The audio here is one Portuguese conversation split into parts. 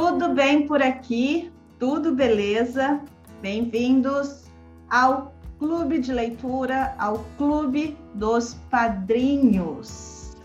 Tudo bem por aqui? Tudo beleza? Bem-vindos ao Clube de Leitura, ao Clube dos Padrinhos.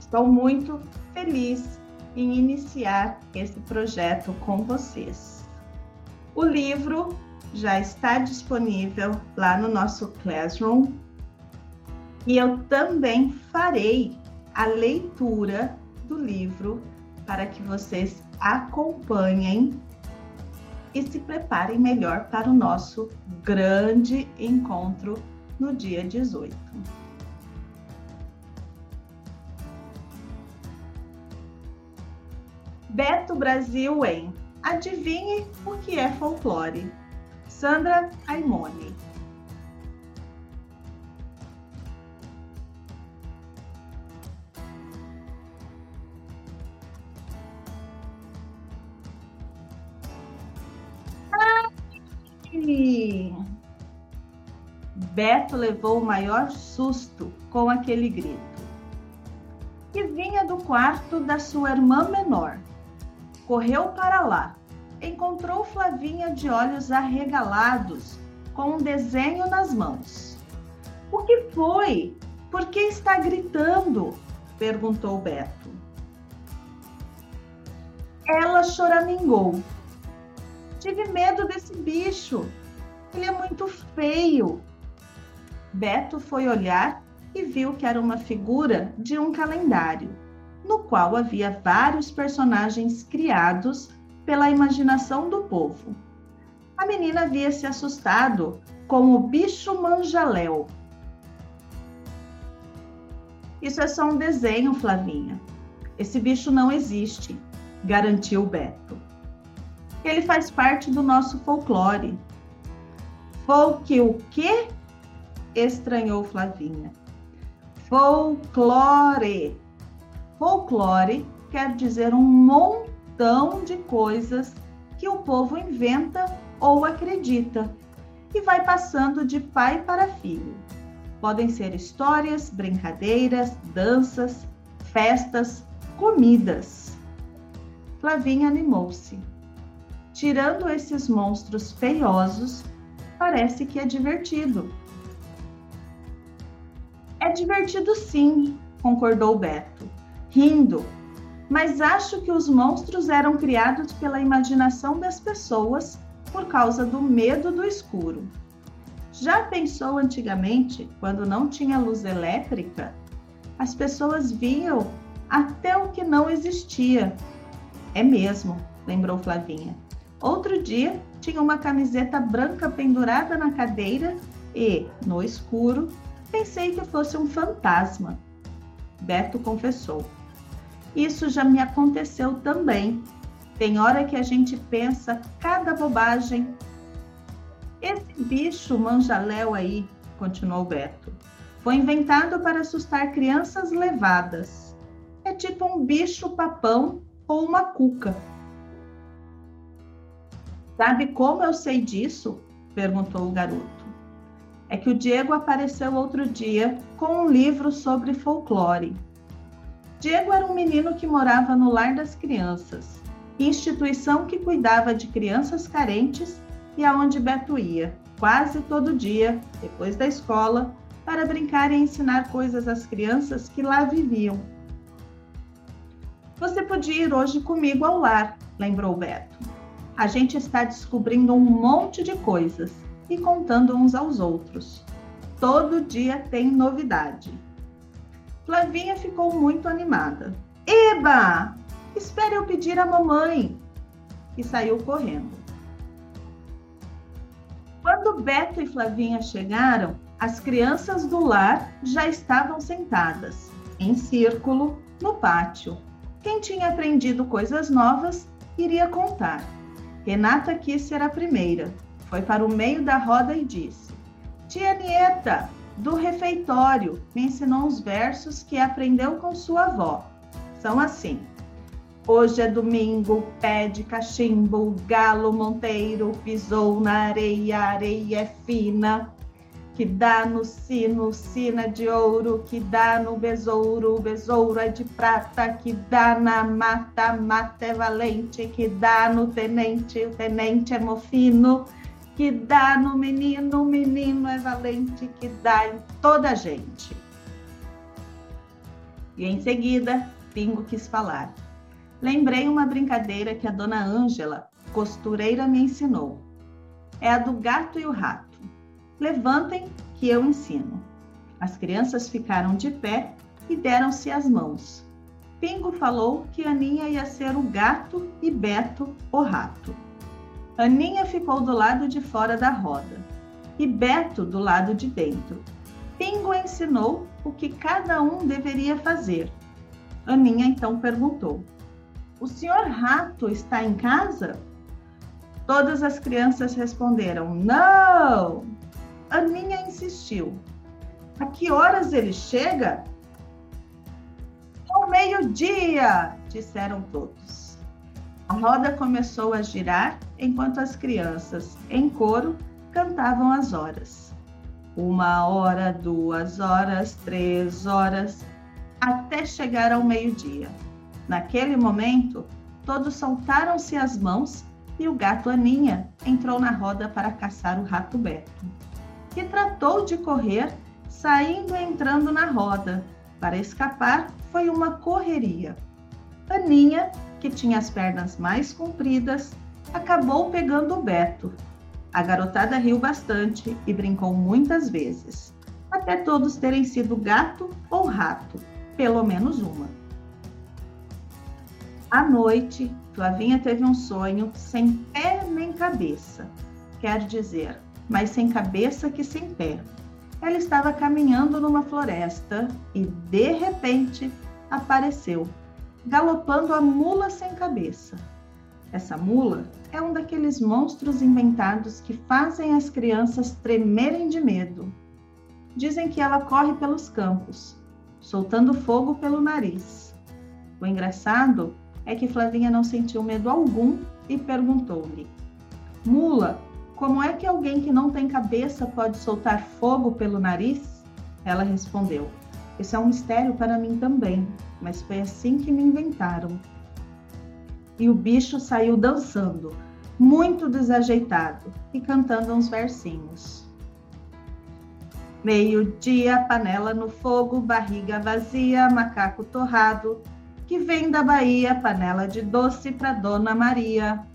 Estou muito feliz em iniciar esse projeto com vocês. O livro já está disponível lá no nosso Classroom e eu também farei a leitura do livro para que vocês acompanhem e se preparem melhor para o nosso grande encontro no dia 18. Beto Brasil em Adivinhe o que é folclore. Sandra Aimone. Beto levou o maior susto com aquele grito. Que vinha do quarto da sua irmã menor. Correu para lá. Encontrou Flavinha de olhos arregalados, com um desenho nas mãos. O que foi? Por que está gritando? perguntou Beto. Ela choramingou Tive medo desse bicho. Ele é muito feio. Beto foi olhar e viu que era uma figura de um calendário, no qual havia vários personagens criados pela imaginação do povo. A menina havia se assustado com o bicho manjaléu. Isso é só um desenho, Flavinha. Esse bicho não existe, garantiu Beto ele faz parte do nosso folclore. Folk o quê? Estranhou Flavinha. Folclore. Folclore quer dizer um montão de coisas que o povo inventa ou acredita e vai passando de pai para filho. Podem ser histórias, brincadeiras, danças, festas, comidas. Flavinha animou-se. Tirando esses monstros feiosos, parece que é divertido. É divertido sim, concordou Beto, rindo, mas acho que os monstros eram criados pela imaginação das pessoas por causa do medo do escuro. Já pensou antigamente, quando não tinha luz elétrica, as pessoas viam até o que não existia. É mesmo, lembrou Flavinha. Outro dia, tinha uma camiseta branca pendurada na cadeira e, no escuro, pensei que fosse um fantasma. Beto confessou. Isso já me aconteceu também. Tem hora que a gente pensa cada bobagem. Esse bicho manjaléu aí, continuou Beto, foi inventado para assustar crianças levadas. É tipo um bicho papão ou uma cuca. Sabe como eu sei disso? perguntou o garoto. É que o Diego apareceu outro dia com um livro sobre folclore. Diego era um menino que morava no Lar das Crianças, instituição que cuidava de crianças carentes e aonde Beto ia, quase todo dia, depois da escola, para brincar e ensinar coisas às crianças que lá viviam. Você podia ir hoje comigo ao lar, lembrou Beto a gente está descobrindo um monte de coisas e contando uns aos outros. Todo dia tem novidade. Flavinha ficou muito animada. Eba! Espere eu pedir à mamãe! E saiu correndo. Quando Beto e Flavinha chegaram, as crianças do lar já estavam sentadas, em círculo, no pátio. Quem tinha aprendido coisas novas iria contar. Renata quis ser a primeira. Foi para o meio da roda e disse: Tia Nieta, do refeitório, me ensinou uns versos que aprendeu com sua avó. São assim: Hoje é domingo, pé de cachimbo, galo monteiro pisou na areia, areia é fina. Que dá no sino, sino é de ouro, que dá no besouro, besouro é de prata, que dá na mata, mata é valente, que dá no tenente, o tenente é mofino, que dá no menino, o menino é valente, que dá em toda a gente. E em seguida, Pingo quis falar. Lembrei uma brincadeira que a dona Ângela, costureira, me ensinou. É a do gato e o rato. Levantem que eu ensino. As crianças ficaram de pé e deram-se as mãos. Pingo falou que Aninha ia ser o gato e Beto o rato. Aninha ficou do lado de fora da roda e Beto do lado de dentro. Pingo ensinou o que cada um deveria fazer. Aninha então perguntou: O senhor rato está em casa? Todas as crianças responderam: Não! Aninha insistiu. A que horas ele chega? Ao meio-dia, disseram todos. A roda começou a girar enquanto as crianças, em coro, cantavam as horas. Uma hora, duas horas, três horas, até chegar ao meio-dia. Naquele momento, todos soltaram-se as mãos e o gato Aninha entrou na roda para caçar o rato Beto que tratou de correr, saindo e entrando na roda. Para escapar, foi uma correria. Aninha, que tinha as pernas mais compridas, acabou pegando o Beto. A garotada riu bastante e brincou muitas vezes, até todos terem sido gato ou rato, pelo menos uma. À noite, Flavinha teve um sonho sem pé nem cabeça. Quer dizer, mas sem cabeça que sem pé. Ela estava caminhando numa floresta e, de repente, apareceu, galopando a mula sem cabeça. Essa mula é um daqueles monstros inventados que fazem as crianças tremerem de medo. Dizem que ela corre pelos campos, soltando fogo pelo nariz. O engraçado é que Flavinha não sentiu medo algum e perguntou-lhe: Mula, como é que alguém que não tem cabeça pode soltar fogo pelo nariz? Ela respondeu: Isso é um mistério para mim também, mas foi assim que me inventaram. E o bicho saiu dançando, muito desajeitado e cantando uns versinhos. Meio-dia, panela no fogo, barriga vazia, macaco torrado, que vem da Bahia, panela de doce para Dona Maria.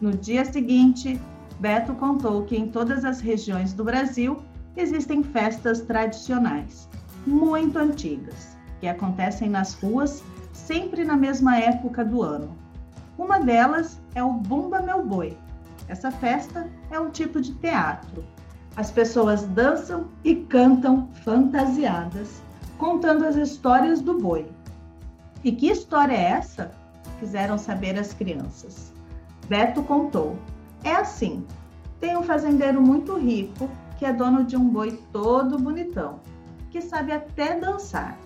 No dia seguinte, Beto contou que em todas as regiões do Brasil existem festas tradicionais, muito antigas, que acontecem nas ruas sempre na mesma época do ano. Uma delas é o Bumba Meu Boi. Essa festa é um tipo de teatro. As pessoas dançam e cantam fantasiadas, contando as histórias do boi. E que história é essa? Quiseram saber as crianças. Beto contou. É assim: tem um fazendeiro muito rico que é dono de um boi todo bonitão, que sabe até dançar.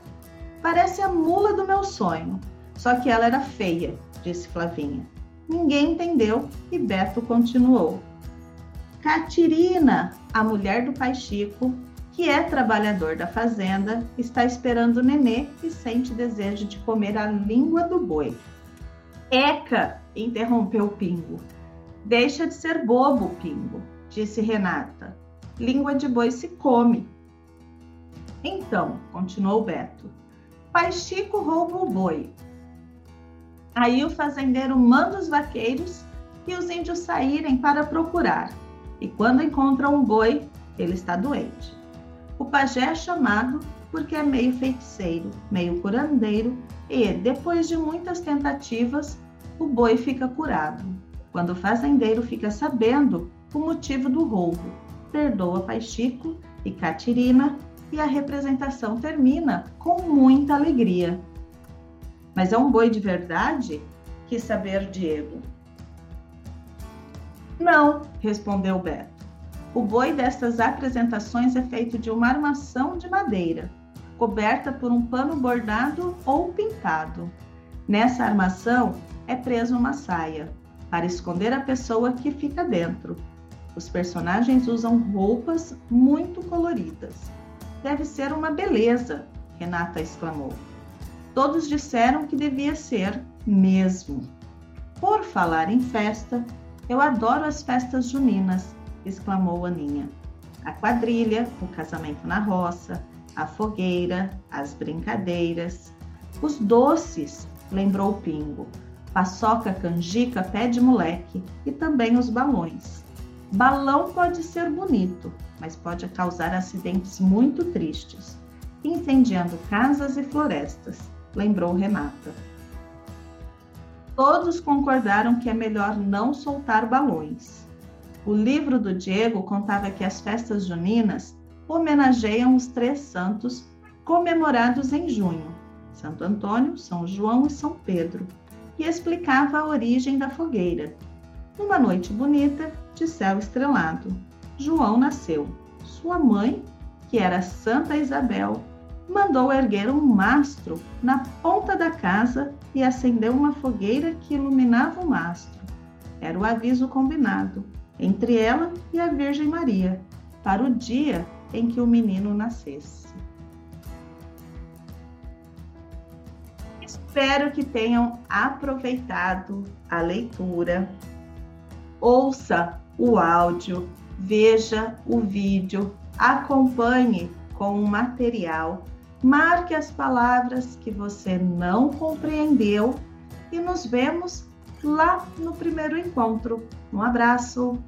Parece a mula do meu sonho, só que ela era feia, disse Flavinha. Ninguém entendeu e Beto continuou. Catirina, a mulher do pai Chico, que é trabalhador da fazenda, está esperando o nenê e sente desejo de comer a língua do boi. Eca, interrompeu Pingo. Deixa de ser bobo, Pingo, disse Renata. Língua de boi se come. Então, continuou Beto, pai Chico rouba o boi. Aí o fazendeiro manda os vaqueiros e os índios saírem para procurar. E quando encontram o boi, ele está doente. O pajé é chamado porque é meio feiticeiro, meio curandeiro e, depois de muitas tentativas, o boi fica curado. Quando o fazendeiro fica sabendo o motivo do roubo, perdoa Pai Chico e Catirina e a representação termina com muita alegria. Mas é um boi de verdade? Quis saber Diego. Não, respondeu Beto. O boi destas apresentações é feito de uma armação de madeira, coberta por um pano bordado ou pintado. Nessa armação é presa uma saia, para esconder a pessoa que fica dentro. Os personagens usam roupas muito coloridas. Deve ser uma beleza, Renata exclamou. Todos disseram que devia ser mesmo. Por falar em festa, eu adoro as festas juninas, exclamou Aninha. A quadrilha, o casamento na roça, a fogueira, as brincadeiras, os doces, lembrou Pingo. Paçoca, canjica, pé de moleque e também os balões. Balão pode ser bonito, mas pode causar acidentes muito tristes, incendiando casas e florestas, lembrou Renata. Todos concordaram que é melhor não soltar balões. O livro do Diego contava que as festas juninas homenageiam os três santos comemorados em junho: Santo Antônio, São João e São Pedro, e explicava a origem da fogueira. Numa noite bonita, de céu estrelado, João nasceu. Sua mãe, que era Santa Isabel, mandou erguer um mastro na ponta da casa e acendeu uma fogueira que iluminava o mastro. Era o aviso combinado entre ela e a Virgem Maria para o dia em que o menino nascesse. Espero que tenham aproveitado a leitura. Ouça o áudio, veja o vídeo, acompanhe com o material marque as palavras que você não compreendeu e nos vemos lá no primeiro encontro. Um abraço!